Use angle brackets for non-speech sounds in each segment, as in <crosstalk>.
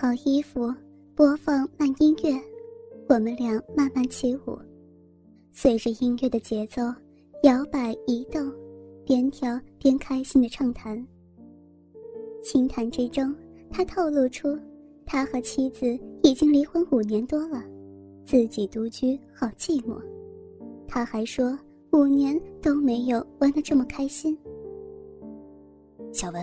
好衣服，播放慢音乐，我们俩慢慢起舞，随着音乐的节奏摇摆移动，边跳边开心的畅谈。轻谈之中，他透露出他和妻子已经离婚五年多了，自己独居好寂寞。他还说五年都没有玩得这么开心。小文，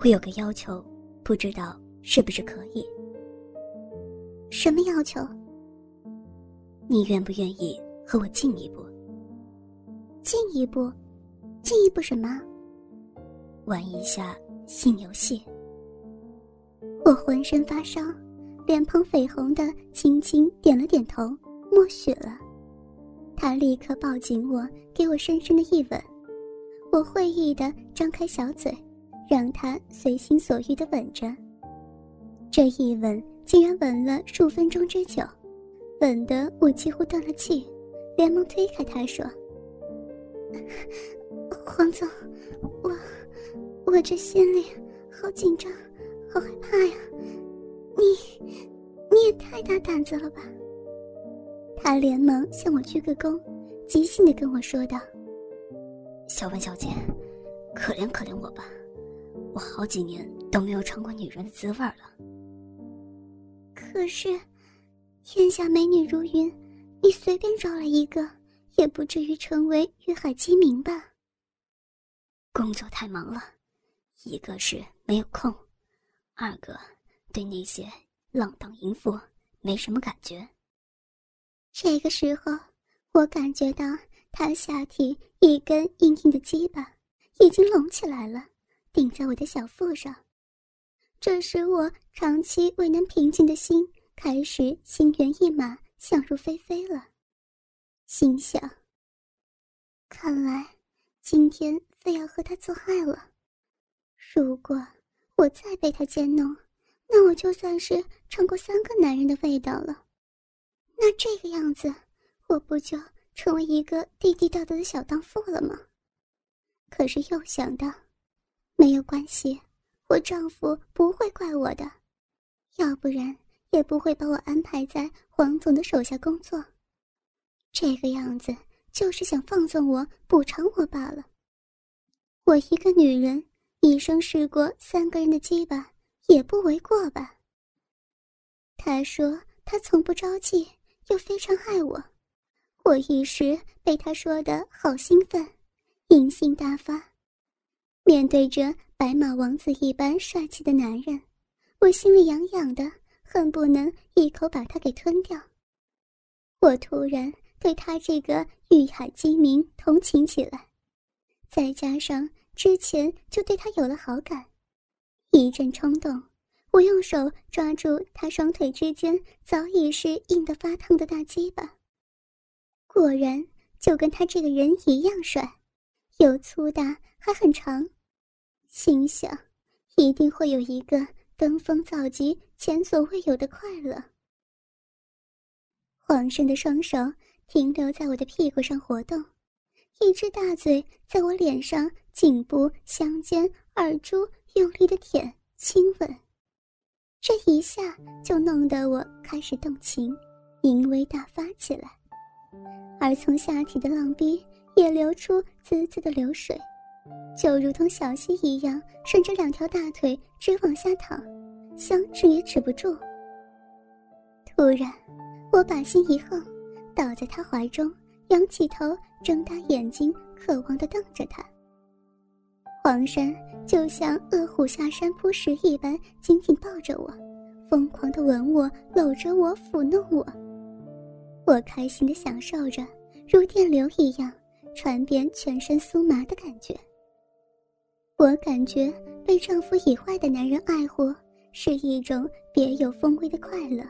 我有个要求，不知道。是不是可以？什么要求？你愿不愿意和我进一步？进一步？进一步什么？玩一下新游戏。我浑身发烧，脸庞绯红的，轻轻点了点头，默许了。他立刻抱紧我，给我深深的一吻。我会意的张开小嘴，让他随心所欲的吻着。这一吻竟然吻了数分钟之久，吻得我几乎断了气，连忙推开他说：“ <laughs> 黄总，我我这心里好紧张，好害怕呀！你你也太大胆子了吧？”他连忙向我鞠个躬，即兴的跟我说道：“小文小姐，可怜可怜我吧，我好几年都没有尝过女人的滋味了。”可是，天下美女如云，你随便找了一个，也不至于成为月海鸡鸣吧？工作太忙了，一个是没有空，二个对那些浪荡淫妇没什么感觉。这个时候，我感觉到他下体一根硬硬的鸡巴已经隆起来了，顶在我的小腹上。这使我长期未能平静的心开始心猿意马、想入非非了。心想：看来今天非要和他做爱了。如果我再被他奸弄，那我就算是尝过三个男人的味道了。那这个样子，我不就成为一个地地道道的小荡妇了吗？可是又想到，没有关系。我丈夫不会怪我的，要不然也不会把我安排在黄总的手下工作。这个样子就是想放纵我、补偿我罢了。我一个女人，一生试过三个人的鸡巴，也不为过吧？他说他从不着急，又非常爱我，我一时被他说的好兴奋，淫性大发。面对着白马王子一般帅气的男人，我心里痒痒的，恨不能一口把他给吞掉。我突然对他这个玉海精明同情起来，再加上之前就对他有了好感，一阵冲动，我用手抓住他双腿之间早已是硬得发烫的大鸡巴，果然就跟他这个人一样帅，又粗大还很长。心想，一定会有一个登峰造极、前所未有的快乐。黄生的双手停留在我的屁股上活动，一只大嘴在我脸上、颈部、香肩、耳珠用力的舔亲吻，这一下就弄得我开始动情，淫威大发起来，而从下体的浪逼也流出滋滋的流水。就如同小溪一样，顺着两条大腿直往下淌，想止也止不住。突然，我把心一横，倒在他怀中，仰起头，睁大眼睛，渴望地瞪着他。黄山就像饿虎下山扑食一般，紧紧抱着我，疯狂地吻我，搂着我，抚弄我。我开心地享受着，如电流一样传遍全身酥麻的感觉。我感觉被丈夫以外的男人爱护是一种别有风味的快乐。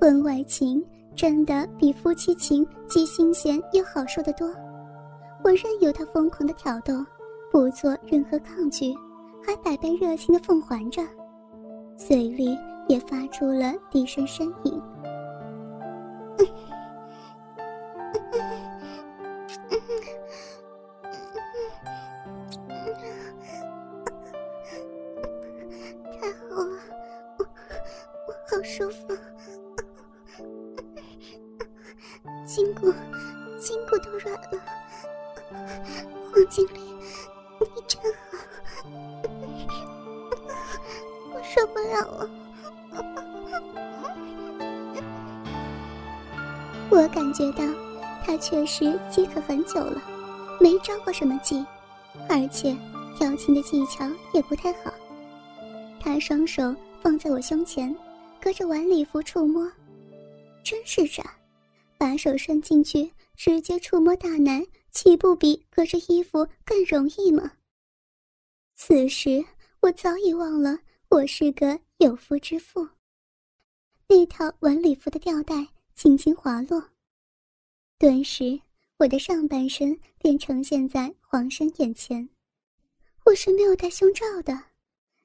婚外情真的比夫妻情既新鲜又好受得多。我任由他疯狂的挑逗，不做任何抗拒，还百般热情的奉还着，嘴里也发出了低声呻吟。筋骨、筋骨都软了。黄经理，你真好，我受不了了。我感觉到他确实饥渴很久了，没着过什么急，而且调情的技巧也不太好。他双手放在我胸前，隔着晚礼服触摸，真是傻，把手伸进去直接触摸大奶，岂不比隔着衣服更容易吗？此时我早已忘了我是个有夫之妇。那套晚礼服的吊带轻轻滑落，顿时我的上半身便呈现在黄生眼前。我是没有戴胸罩的。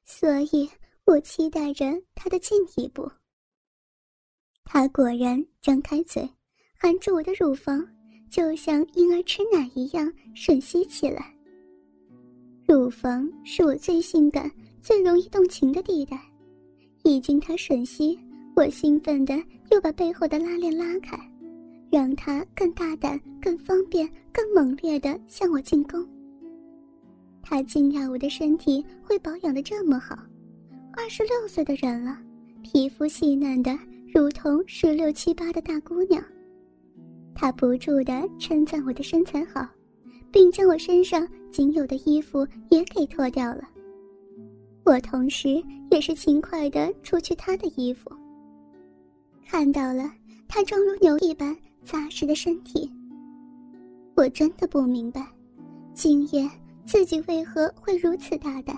所以我期待着他的进一步。他果然张开嘴，含住我的乳房，就像婴儿吃奶一样吮吸起来。乳房是我最性感、最容易动情的地带，一经他吮吸，我兴奋的又把背后的拉链拉开，让他更大胆、更方便、更猛烈的向我进攻。他惊讶我的身体会保养的这么好，二十六岁的人了，皮肤细嫩的如同十六七八的大姑娘。他不住的称赞我的身材好，并将我身上仅有的衣服也给脱掉了。我同时也是勤快的除去他的衣服，看到了他状如牛一般扎实的身体。我真的不明白，今夜。自己为何会如此大胆，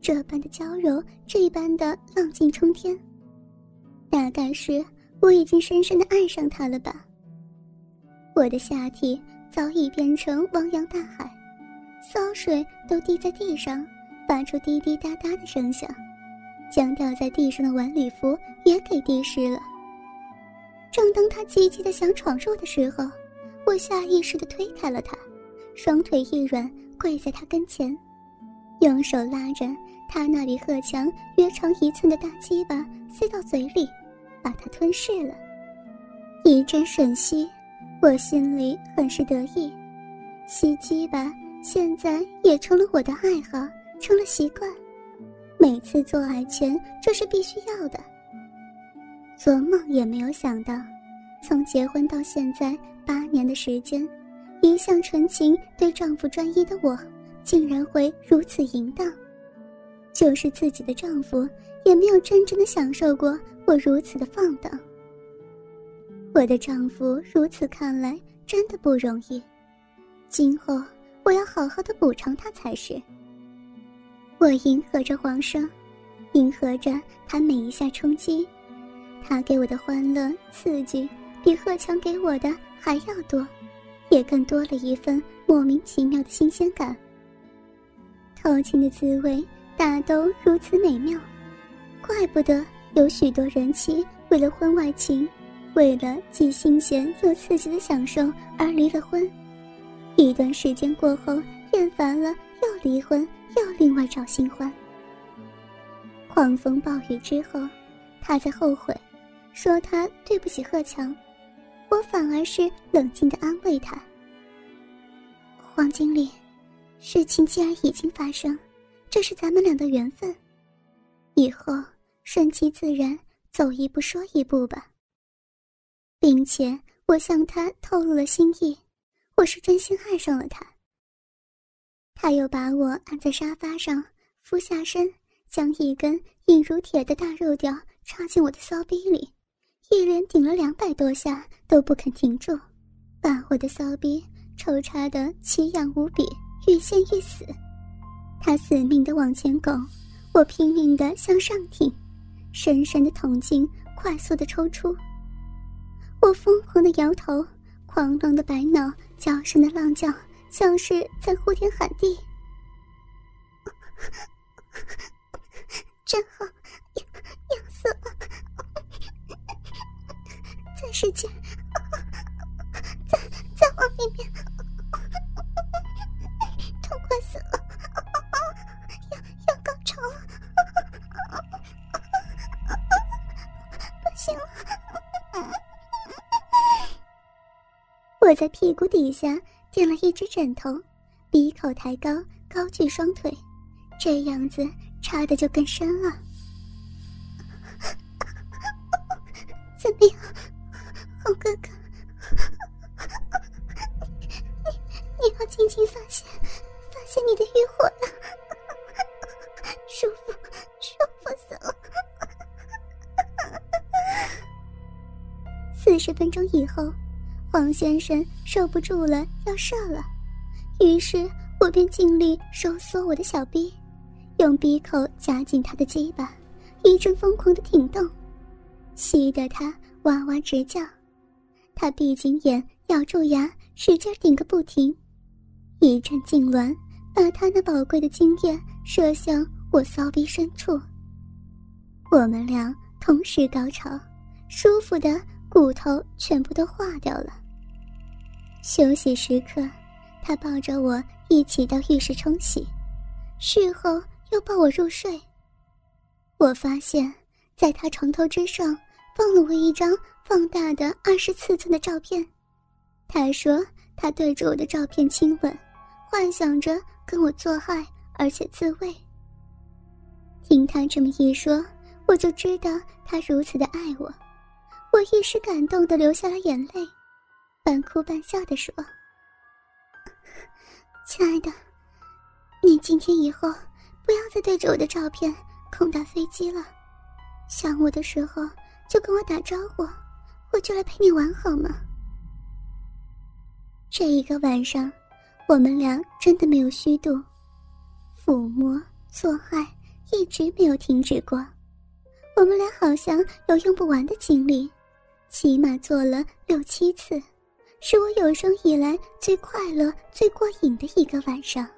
这般的娇柔，这般的浪尽冲天？大概是我已经深深的爱上他了吧。我的下体早已变成汪洋大海，骚水都滴在地上，发出滴滴答答的声响，将掉在地上的晚礼服也给滴湿了。正当他急急的想闯入的时候，我下意识的推开了他，双腿一软。跪在他跟前，用手拉着他那比鹤强约长一寸的大鸡巴塞到嘴里，把他吞噬了。一阵吮吸，我心里很是得意。吸鸡巴现在也成了我的爱好，成了习惯。每次做爱前，这是必须要的。做梦也没有想到，从结婚到现在八年的时间。一向纯情、对丈夫专一的我，竟然会如此淫荡。就是自己的丈夫，也没有真正的享受过我如此的放荡。我的丈夫如此看来，真的不容易。今后我要好好的补偿他才是。我迎合着皇上，迎合着他每一下冲击，他给我的欢乐刺激，比贺强给我的还要多。也更多了一份莫名其妙的新鲜感。偷情的滋味大都如此美妙，怪不得有许多人妻为了婚外情，为了既新鲜又刺激的享受而离了婚。一段时间过后，厌烦了又离婚，又另外找新欢。狂风暴雨之后，他在后悔，说他对不起贺强。我反而是冷静的安慰他：“黄经理，事情既然已经发生，这是咱们俩的缘分，以后顺其自然，走一步说一步吧。并且我向他透露了心意，我是真心爱上了他。”他又把我按在沙发上，俯下身，将一根硬如铁的大肉条插进我的骚逼里。一连顶了两百多下都不肯停住，把我的骚逼抽插得奇痒无比，欲仙欲死。他死命地往前拱，我拼命地向上挺，深深的捅进，快速的抽出。我疯狂的摇头，狂浪的白脑，娇声的浪叫，像是在呼天喊地。<laughs> 真好，痒痒死了！世界，<laughs> 在在往里面，我在屁股底下垫了一只枕头，鼻口抬高，高举双腿，这样子插的就更深了。黄先生受不住了，要射了，于是我便尽力收缩我的小臂，用鼻口夹紧他的鸡巴，一阵疯狂的挺动，吸得他哇哇直叫。他闭紧眼，咬住牙，使劲顶个不停，一阵痉挛把他那宝贵的精液射向我骚逼深处。我们俩同时高潮，舒服的骨头全部都化掉了。休息时刻，他抱着我一起到浴室冲洗，事后又抱我入睡。我发现，在他床头之上放了我一张放大的二十四寸的照片。他说他对着我的照片亲吻，幻想着跟我做爱，而且自慰。听他这么一说，我就知道他如此的爱我，我一时感动的流下了眼泪。半哭半笑的说：“亲爱的，你今天以后不要再对着我的照片空打飞机了。想我的时候就跟我打招呼，我就来陪你玩，好吗？”这一个晚上，我们俩真的没有虚度，抚摸做爱一直没有停止过。我们俩好像有用不完的精力，起码做了六七次。是我有生以来最快乐、最过瘾的一个晚上。